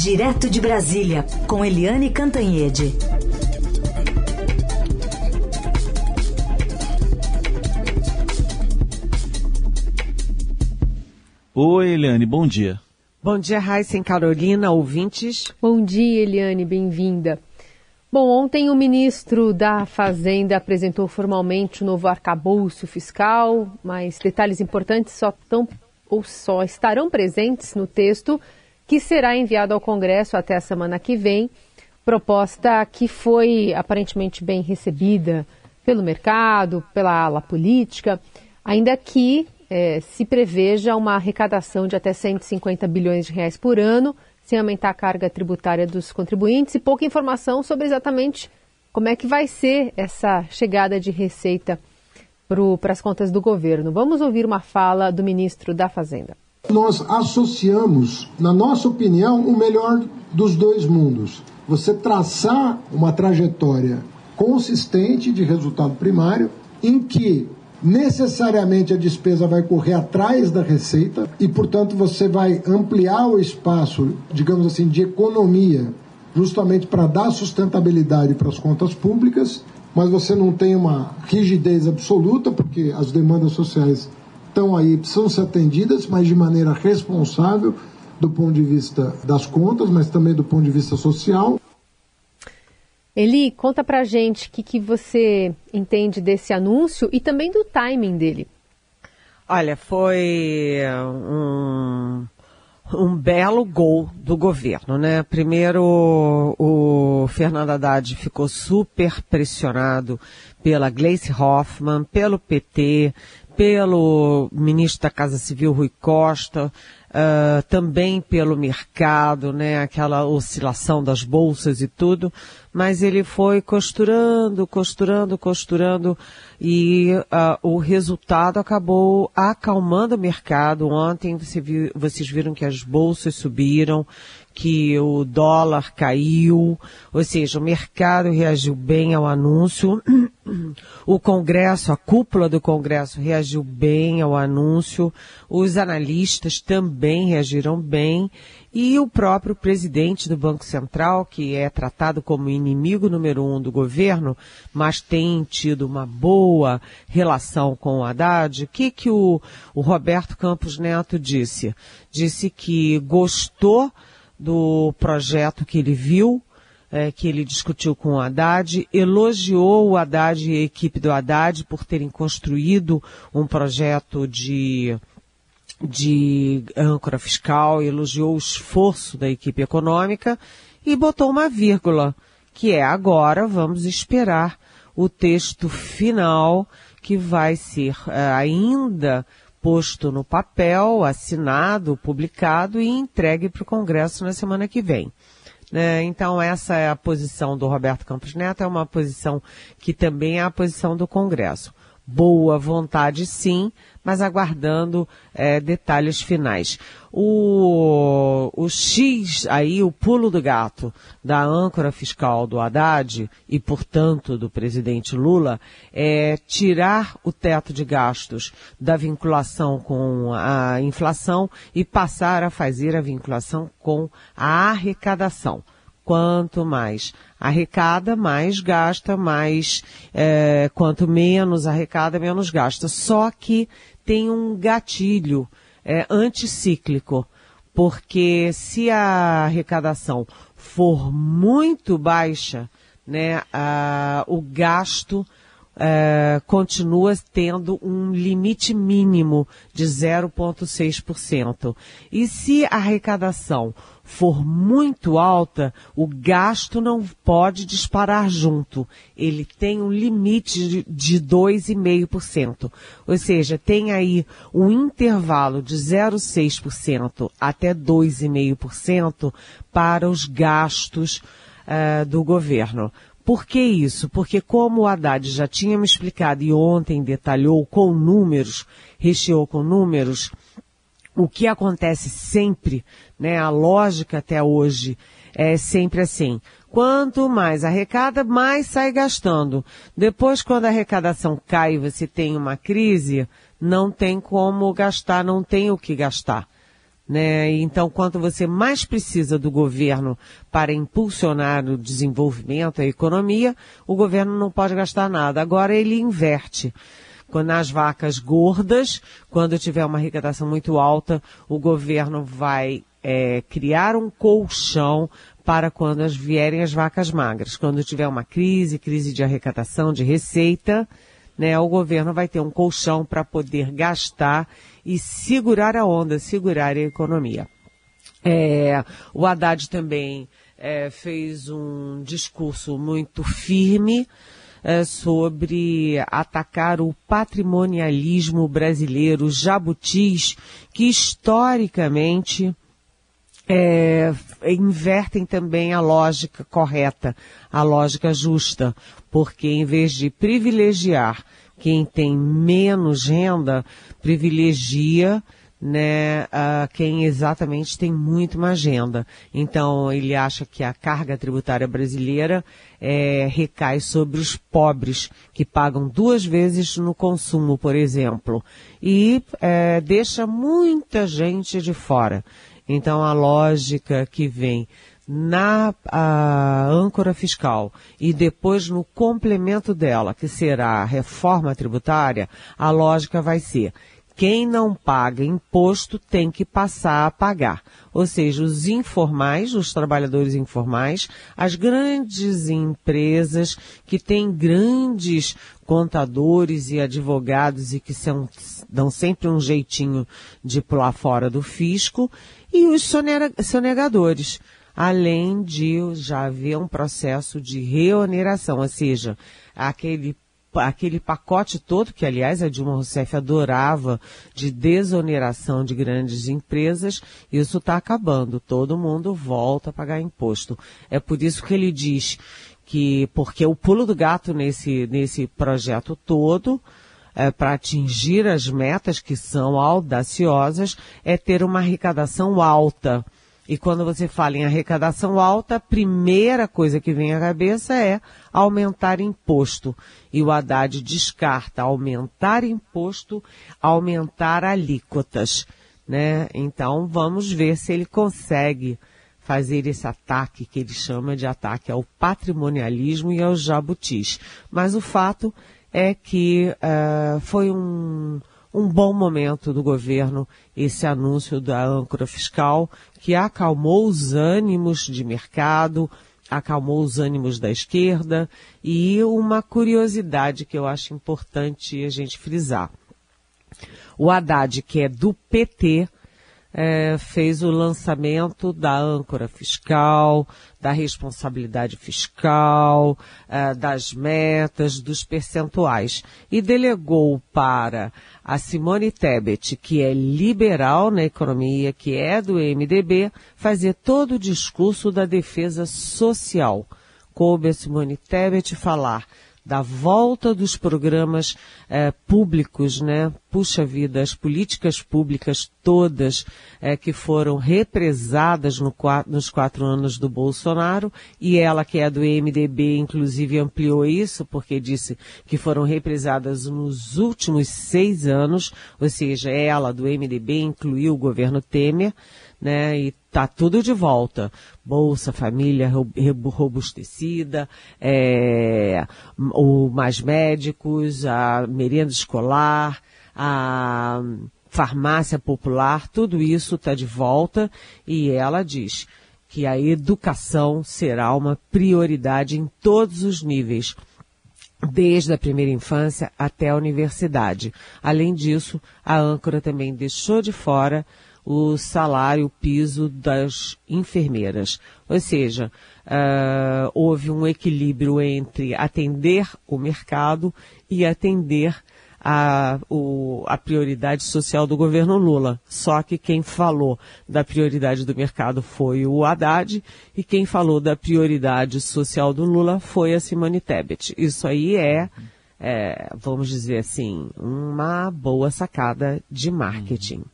Direto de Brasília, com Eliane Cantanhede. Oi, Eliane, bom dia. Bom dia, Raíssa Carolina, ouvintes. Bom dia, Eliane, bem-vinda. Bom, ontem o ministro da Fazenda apresentou formalmente o novo arcabouço fiscal, mas detalhes importantes só estão ou só estarão presentes no texto que será enviado ao Congresso até a semana que vem. Proposta que foi aparentemente bem recebida pelo mercado, pela ala política, ainda que é, se preveja uma arrecadação de até 150 bilhões de reais por ano, sem aumentar a carga tributária dos contribuintes e pouca informação sobre exatamente como é que vai ser essa chegada de receita para as contas do governo. Vamos ouvir uma fala do ministro da Fazenda. Nós associamos, na nossa opinião, o melhor dos dois mundos. Você traçar uma trajetória consistente de resultado primário, em que necessariamente a despesa vai correr atrás da receita e, portanto, você vai ampliar o espaço, digamos assim, de economia, justamente para dar sustentabilidade para as contas públicas mas você não tem uma rigidez absoluta, porque as demandas sociais estão aí, precisam ser atendidas, mas de maneira responsável do ponto de vista das contas, mas também do ponto de vista social. Eli, conta pra gente o que, que você entende desse anúncio e também do timing dele. Olha, foi um um belo gol do governo, né? Primeiro, o Fernando Haddad ficou super pressionado pela Gleice Hoffmann, pelo PT, pelo ministro da Casa Civil Rui Costa, uh, também pelo mercado, né, aquela oscilação das bolsas e tudo, mas ele foi costurando, costurando, costurando e uh, o resultado acabou acalmando o mercado. Ontem você viu, vocês viram que as bolsas subiram, que o dólar caiu, ou seja, o mercado reagiu bem ao anúncio, o Congresso, a cúpula do Congresso reagiu bem ao anúncio, os analistas também reagiram bem, e o próprio presidente do Banco Central, que é tratado como inimigo número um do governo, mas tem tido uma boa relação com o Haddad, o que, que o, o Roberto Campos Neto disse? Disse que gostou do projeto que ele viu, é, que ele discutiu com o Haddad, elogiou o Haddad e a equipe do Haddad por terem construído um projeto de, de âncora fiscal, elogiou o esforço da equipe econômica e botou uma vírgula, que é agora vamos esperar o texto final que vai ser é, ainda posto no papel, assinado, publicado e entregue para o Congresso na semana que vem. É, então essa é a posição do Roberto Campos Neto, é uma posição que também é a posição do Congresso. Boa vontade sim, mas aguardando é, detalhes finais. O, o X aí, o pulo do gato da âncora fiscal do Haddad e, portanto, do presidente Lula, é tirar o teto de gastos da vinculação com a inflação e passar a fazer a vinculação com a arrecadação quanto mais arrecada, mais gasta, mais é, quanto menos arrecada, menos gasta. Só que tem um gatilho é, anticíclico, porque se a arrecadação for muito baixa, né, a, o gasto é, continua tendo um limite mínimo de 0,6%. E se a arrecadação for muito alta, o gasto não pode disparar junto. Ele tem um limite de 2,5%. Ou seja, tem aí um intervalo de 0,6% até 2,5% para os gastos uh, do governo. Por que isso? Porque como o Haddad já tinha me explicado e ontem detalhou com números, recheou com números, o que acontece sempre, né, a lógica até hoje é sempre assim. Quanto mais arrecada, mais sai gastando. Depois, quando a arrecadação cai e você tem uma crise, não tem como gastar, não tem o que gastar. Né? Então, quanto você mais precisa do governo para impulsionar o desenvolvimento, a economia, o governo não pode gastar nada. Agora ele inverte. Quando nas vacas gordas, quando tiver uma arrecadação muito alta, o governo vai é, criar um colchão para quando as vierem as vacas magras. Quando tiver uma crise, crise de arrecadação, de receita, né, o governo vai ter um colchão para poder gastar e segurar a onda, segurar a economia. É, o Haddad também é, fez um discurso muito firme é, sobre atacar o patrimonialismo brasileiro, jabutis, que historicamente é, invertem também a lógica correta, a lógica justa, porque em vez de privilegiar quem tem menos renda privilegia né, uh, quem exatamente tem muito mais renda. Então, ele acha que a carga tributária brasileira é, recai sobre os pobres, que pagam duas vezes no consumo, por exemplo, e é, deixa muita gente de fora. Então, a lógica que vem na âncora fiscal e depois no complemento dela, que será a reforma tributária, a lógica vai ser quem não paga imposto tem que passar a pagar. Ou seja, os informais, os trabalhadores informais, as grandes empresas que têm grandes contadores e advogados e que são, dão sempre um jeitinho de pular fora do fisco, e os sonegadores além de já haver um processo de reoneração, ou seja, aquele aquele pacote todo, que aliás a Dilma Rousseff adorava, de desoneração de grandes empresas, isso está acabando. Todo mundo volta a pagar imposto. É por isso que ele diz que, porque o pulo do gato nesse, nesse projeto todo, é, para atingir as metas que são audaciosas, é ter uma arrecadação alta. E quando você fala em arrecadação alta, a primeira coisa que vem à cabeça é aumentar imposto. E o Haddad descarta aumentar imposto, aumentar alíquotas. Né? Então vamos ver se ele consegue fazer esse ataque que ele chama de ataque ao patrimonialismo e aos jabutis. Mas o fato é que uh, foi um, um bom momento do governo esse anúncio da âncora fiscal que acalmou os ânimos de mercado, acalmou os ânimos da esquerda e uma curiosidade que eu acho importante a gente frisar. O Haddad, que é do PT, é, fez o lançamento da âncora fiscal, da responsabilidade fiscal, é, das metas, dos percentuais e delegou para a Simone Tebet, que é liberal na economia, que é do MDB, fazer todo o discurso da defesa social. Coube a Simone Tebet falar da volta dos programas eh, públicos, né? Puxa vida, as políticas públicas todas eh, que foram represadas no, nos quatro anos do Bolsonaro e ela que é do MDB inclusive ampliou isso porque disse que foram represadas nos últimos seis anos, ou seja, ela do MDB incluiu o governo Temer, né? E tá tudo de volta. Bolsa Família robustecida, é, o Mais Médicos, a merenda escolar, a farmácia popular, tudo isso está de volta e ela diz que a educação será uma prioridade em todos os níveis, desde a primeira infância até a universidade. Além disso, a âncora também deixou de fora o salário o piso das enfermeiras. Ou seja, uh, houve um equilíbrio entre atender o mercado e atender a, o, a prioridade social do governo Lula. Só que quem falou da prioridade do mercado foi o Haddad e quem falou da prioridade social do Lula foi a Simone Tebet. Isso aí é, é vamos dizer assim, uma boa sacada de marketing.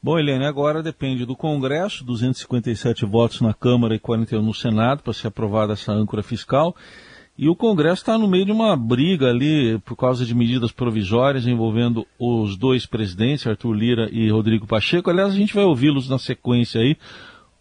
Bom, Helene, agora depende do Congresso, 257 votos na Câmara e 41 no Senado para ser aprovada essa âncora fiscal. E o Congresso está no meio de uma briga ali por causa de medidas provisórias envolvendo os dois presidentes, Arthur Lira e Rodrigo Pacheco. Aliás, a gente vai ouvi-los na sequência aí.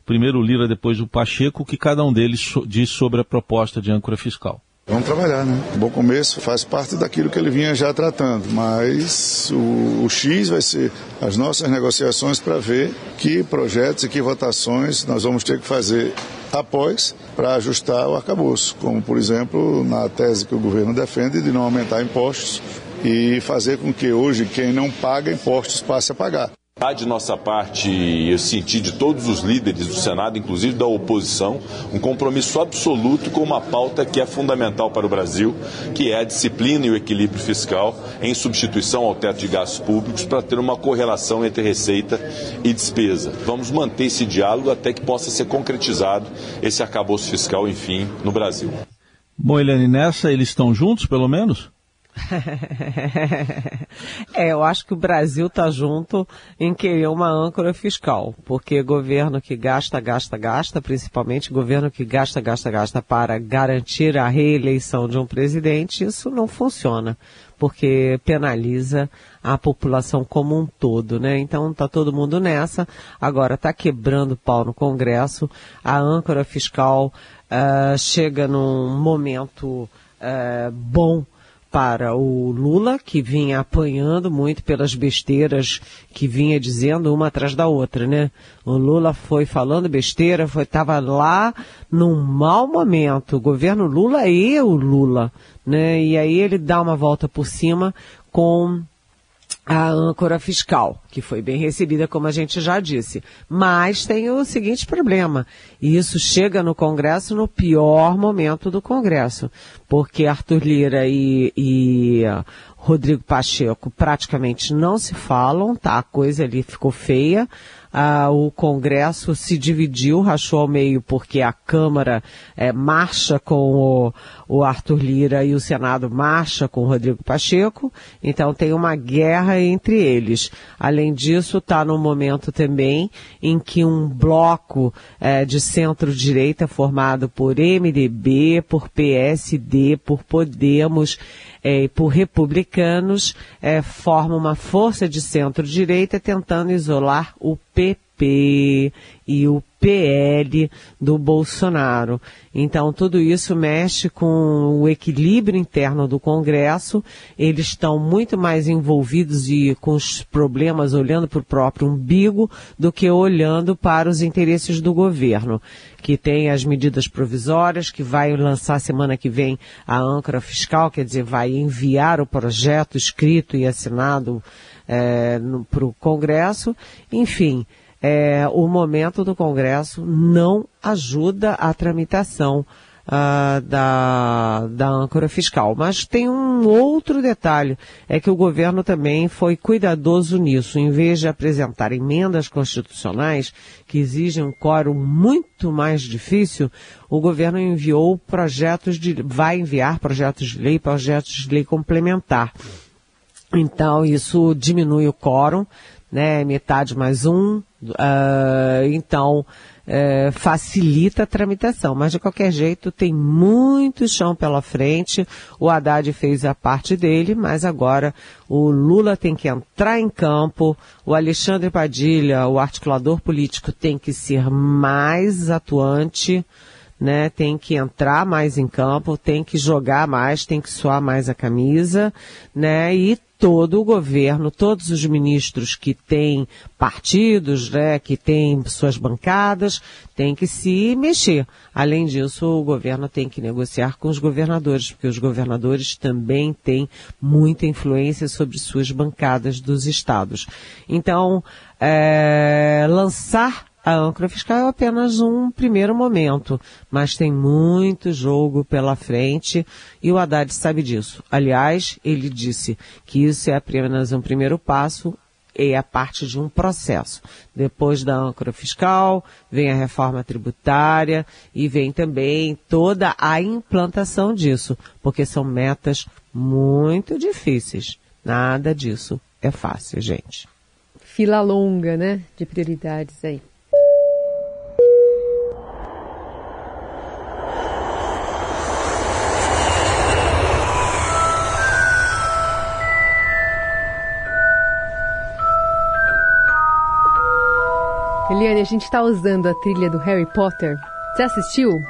Primeiro o Lira, depois o Pacheco, que cada um deles diz sobre a proposta de âncora fiscal. Vamos trabalhar, né? Bom começo faz parte daquilo que ele vinha já tratando, mas o, o X vai ser as nossas negociações para ver que projetos e que votações nós vamos ter que fazer após para ajustar o arcabouço, como por exemplo na tese que o governo defende de não aumentar impostos e fazer com que hoje quem não paga impostos passe a pagar. Há de nossa parte, eu senti de todos os líderes do Senado, inclusive da oposição, um compromisso absoluto com uma pauta que é fundamental para o Brasil, que é a disciplina e o equilíbrio fiscal em substituição ao teto de gastos públicos para ter uma correlação entre receita e despesa. Vamos manter esse diálogo até que possa ser concretizado esse arcabouço fiscal, enfim, no Brasil. Bom, Eliane, nessa eles estão juntos, pelo menos? É, eu acho que o Brasil está junto em querer uma âncora fiscal, porque governo que gasta, gasta, gasta, principalmente governo que gasta, gasta, gasta para garantir a reeleição de um presidente, isso não funciona, porque penaliza a população como um todo, né? Então está todo mundo nessa. Agora está quebrando pau no Congresso. A âncora fiscal uh, chega num momento uh, bom para o Lula, que vinha apanhando muito pelas besteiras que vinha dizendo uma atrás da outra, né? O Lula foi falando besteira, foi estava lá num mau momento, o governo Lula e o Lula, né? E aí ele dá uma volta por cima com a âncora fiscal, que foi bem recebida, como a gente já disse. Mas tem o seguinte problema, e isso chega no Congresso no pior momento do Congresso, porque Arthur Lira e, e Rodrigo Pacheco praticamente não se falam, tá? A coisa ali ficou feia ah, o Congresso se dividiu, rachou ao meio, porque a Câmara é, marcha com o, o Arthur Lira e o Senado marcha com o Rodrigo Pacheco. Então tem uma guerra entre eles. Além disso, está no momento também em que um bloco é, de centro-direita formado por MDB, por PSD, por Podemos, é, por republicanos, é, forma uma força de centro-direita tentando isolar o PP e o PL do Bolsonaro. Então, tudo isso mexe com o equilíbrio interno do Congresso. Eles estão muito mais envolvidos e com os problemas olhando para o próprio umbigo do que olhando para os interesses do governo, que tem as medidas provisórias, que vai lançar semana que vem a âncora fiscal, quer dizer, vai enviar o projeto escrito e assinado é, para o Congresso. Enfim, é, o momento do Congresso não ajuda a tramitação uh, da, da âncora fiscal. Mas tem um outro detalhe, é que o governo também foi cuidadoso nisso. Em vez de apresentar emendas constitucionais que exigem um quórum muito mais difícil, o governo enviou projetos de, vai enviar projetos de lei, projetos de lei complementar. Então, isso diminui o quórum, né? Metade mais um, Uh, então, uh, facilita a tramitação, mas de qualquer jeito tem muito chão pela frente. O Haddad fez a parte dele, mas agora o Lula tem que entrar em campo, o Alexandre Padilha, o articulador político, tem que ser mais atuante, né? Tem que entrar mais em campo, tem que jogar mais, tem que suar mais a camisa, né? E todo o governo, todos os ministros que têm partidos, né, que têm suas bancadas, têm que se mexer. Além disso, o governo tem que negociar com os governadores, porque os governadores também têm muita influência sobre suas bancadas dos estados. Então, é, lançar a âncora fiscal é apenas um primeiro momento, mas tem muito jogo pela frente e o Haddad sabe disso. Aliás, ele disse que isso é apenas um primeiro passo e é parte de um processo. Depois da âncora fiscal, vem a reforma tributária e vem também toda a implantação disso, porque são metas muito difíceis. Nada disso é fácil, gente. Fila longa, né, de prioridades aí. Eliane, a gente está usando a trilha do Harry Potter. Você assistiu?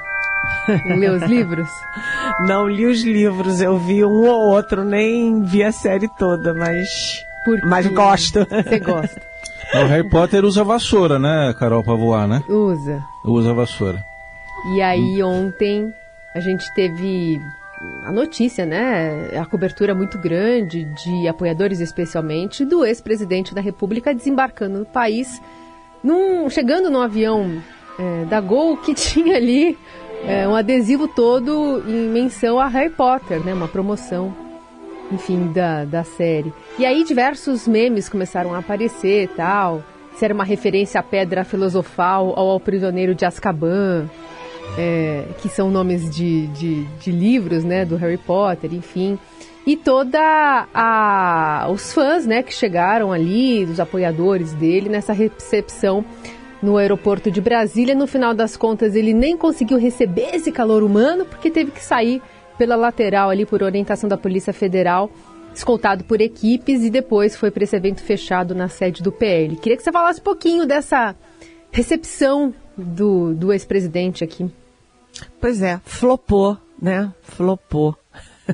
Leu os livros? Não li os livros, eu vi um ou outro, nem vi a série toda, mas. Mas gosto. Você gosta. O Harry Potter usa vassoura, né, Carol, pra voar, né? Usa. Usa vassoura. E aí ontem a gente teve a notícia, né? A cobertura muito grande de apoiadores, especialmente, do ex-presidente da República desembarcando no país, num, chegando no avião é, da Gol que tinha ali é, um adesivo todo em menção a Harry Potter, né? Uma promoção, enfim, da, da série. E aí diversos memes começaram a aparecer tal. Se era uma referência à pedra filosofal ou ao prisioneiro de Azkaban é, que são nomes de, de, de, livros, né, do Harry Potter, enfim. E toda a os fãs, né, que chegaram ali, os apoiadores dele nessa recepção no aeroporto de Brasília. No final das contas, ele nem conseguiu receber esse calor humano porque teve que sair pela lateral ali por orientação da Polícia Federal, escoltado por equipes e depois foi para esse evento fechado na sede do PL. Queria que você falasse um pouquinho dessa recepção do, do ex-presidente aqui. Pois é, flopou, né? Flopou.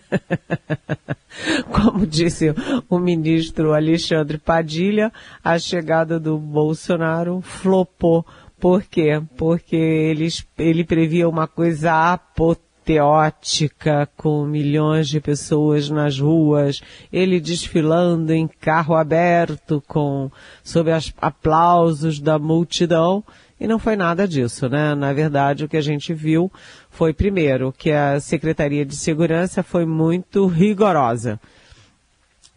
Como disse o ministro Alexandre Padilha, a chegada do Bolsonaro flopou. Por quê? Porque ele, ele previa uma coisa apoteótica, com milhões de pessoas nas ruas, ele desfilando em carro aberto, com sob os aplausos da multidão. E não foi nada disso, né? Na verdade, o que a gente viu foi, primeiro, que a Secretaria de Segurança foi muito rigorosa.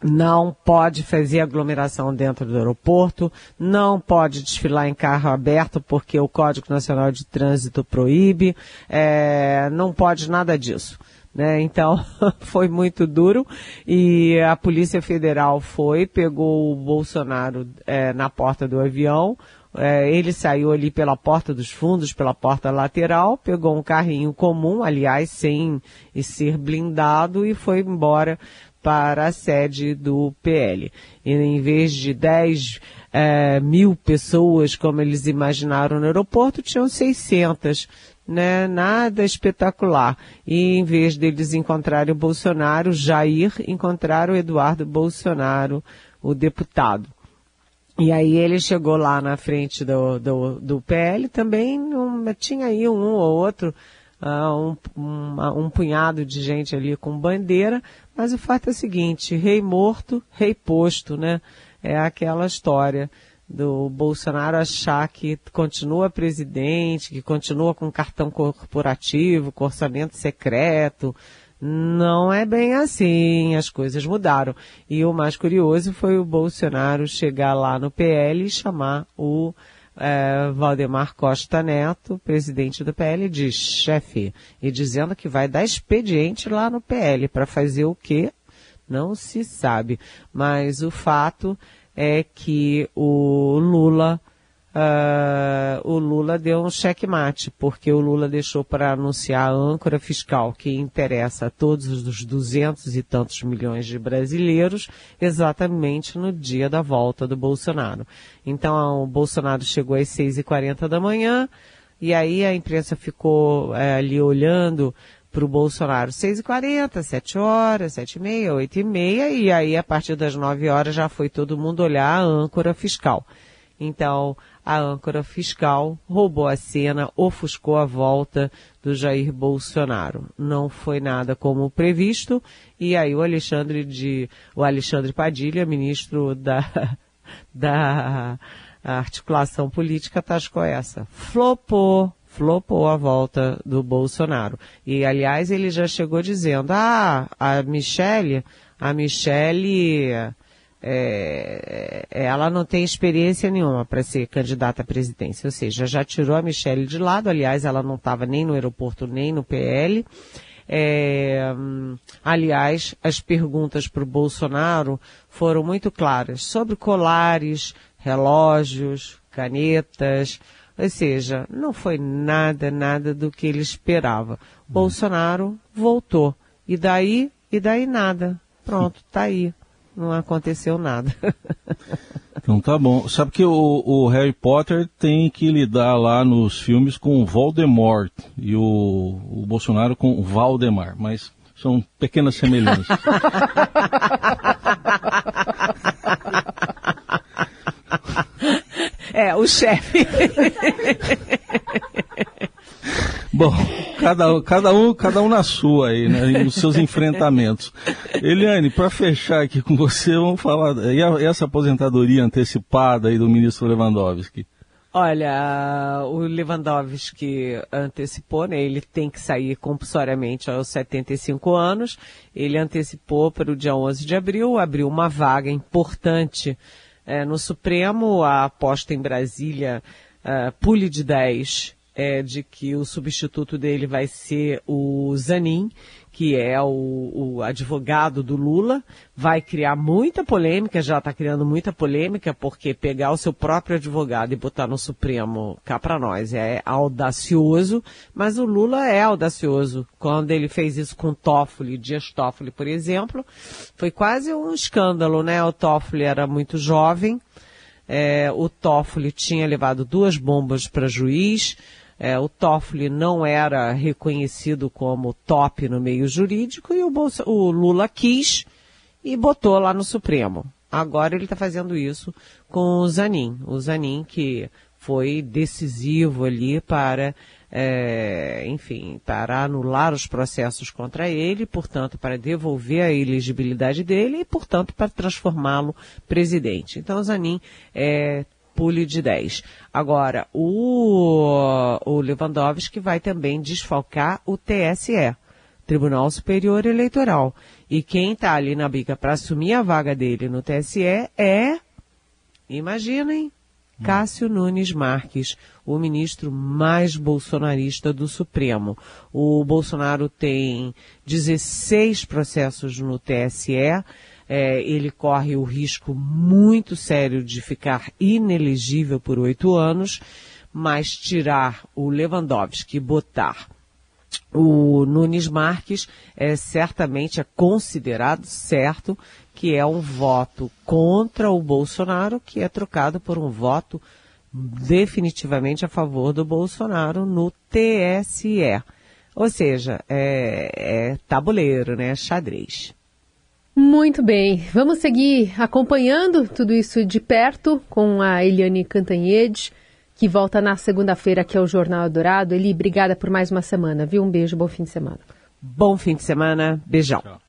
Não pode fazer aglomeração dentro do aeroporto, não pode desfilar em carro aberto porque o Código Nacional de Trânsito proíbe, é, não pode nada disso. Né? Então, foi muito duro e a Polícia Federal foi, pegou o Bolsonaro é, na porta do avião, é, ele saiu ali pela porta dos fundos, pela porta lateral, pegou um carrinho comum, aliás, sem ser blindado, e foi embora para a sede do PL. E em vez de 10 é, mil pessoas, como eles imaginaram no aeroporto, tinham 600. Né, nada espetacular. E em vez deles encontrarem o Bolsonaro, Jair, encontraram o Eduardo Bolsonaro, o deputado. E aí ele chegou lá na frente do, do, do PL também, um, tinha aí um ou outro, uh, um, um, um, punhado de gente ali com bandeira, mas o fato é o seguinte, rei morto, rei posto, né? É aquela história do Bolsonaro achar que continua presidente, que continua com cartão corporativo, com orçamento secreto, não é bem assim, as coisas mudaram. E o mais curioso foi o Bolsonaro chegar lá no PL e chamar o é, Valdemar Costa Neto, presidente do PL, de chefe, e dizendo que vai dar expediente lá no PL para fazer o quê? Não se sabe. Mas o fato é que o Lula uh, o Lula deu um checkmate, porque o Lula deixou para anunciar a âncora fiscal que interessa a todos os duzentos e tantos milhões de brasileiros, exatamente no dia da volta do Bolsonaro. Então, o Bolsonaro chegou às seis e quarenta da manhã, e aí a imprensa ficou é, ali olhando para o Bolsonaro 6h40, 7 horas, 7 e meia, 8 e meia, e aí a partir das 9 horas já foi todo mundo olhar a âncora fiscal. Então, a âncora fiscal roubou a cena, ofuscou a volta do Jair Bolsonaro. Não foi nada como previsto, e aí o Alexandre de, o Alexandre Padilha, ministro da, da articulação política, tascou essa. Flopou, flopou a volta do Bolsonaro. E, aliás, ele já chegou dizendo, ah, a Michele, a Michele é, é, ela não tem experiência nenhuma para ser candidata à presidência, ou seja, já tirou a Michelle de lado, aliás, ela não estava nem no aeroporto nem no PL. É, aliás, as perguntas para o Bolsonaro foram muito claras sobre colares, relógios, canetas, ou seja, não foi nada, nada do que ele esperava. Hum. Bolsonaro voltou. E daí, e daí nada. Pronto, tá aí não aconteceu nada. Então tá bom. Sabe que o, o, Harry Potter tem que lidar lá nos filmes com Voldemort e o, o Bolsonaro com Valdemar, mas são pequenas semelhanças. é, o chefe. Bom, cada, cada, um, cada um na sua aí, né, nos seus enfrentamentos. Eliane, para fechar aqui com você, vamos falar, e, a, essa aposentadoria antecipada aí do ministro Lewandowski? Olha, o Lewandowski antecipou, né? Ele tem que sair compulsoriamente aos 75 anos. Ele antecipou para o dia 11 de abril, abriu uma vaga importante é, no Supremo. A aposta em Brasília, uh, pule de 10, é de que o substituto dele vai ser o Zanin, que é o, o advogado do Lula, vai criar muita polêmica, já está criando muita polêmica, porque pegar o seu próprio advogado e botar no Supremo, cá para nós, é audacioso, mas o Lula é audacioso. Quando ele fez isso com Toffoli, Dias Toffoli, por exemplo, foi quase um escândalo, né? O Toffoli era muito jovem, é, o Toffoli tinha levado duas bombas para juiz, é, o Toffoli não era reconhecido como top no meio jurídico e o, Bolsa, o Lula quis e botou lá no Supremo. Agora ele está fazendo isso com o Zanin. O Zanin que foi decisivo ali para, é, enfim, para anular os processos contra ele, portanto, para devolver a elegibilidade dele e, portanto, para transformá-lo presidente. Então, o Zanin é, pule de 10. Agora, o, o Lewandowski vai também desfalcar o TSE, Tribunal Superior Eleitoral. E quem está ali na bica para assumir a vaga dele no TSE é, imaginem, Cássio Nunes Marques, o ministro mais bolsonarista do Supremo. O Bolsonaro tem 16 processos no TSE, é, ele corre o risco muito sério de ficar inelegível por oito anos, mas tirar o Lewandowski e botar o Nunes Marques é certamente é considerado certo que é um voto contra o Bolsonaro que é trocado por um voto definitivamente a favor do Bolsonaro no TSE. Ou seja, é, é tabuleiro, né? Xadrez. Muito bem, vamos seguir acompanhando tudo isso de perto com a Eliane Cantanhede, que volta na segunda-feira aqui ao Jornal Dourado. Eli, obrigada por mais uma semana, viu? Um beijo, bom fim de semana. Bom fim de semana, beijão. Tchau.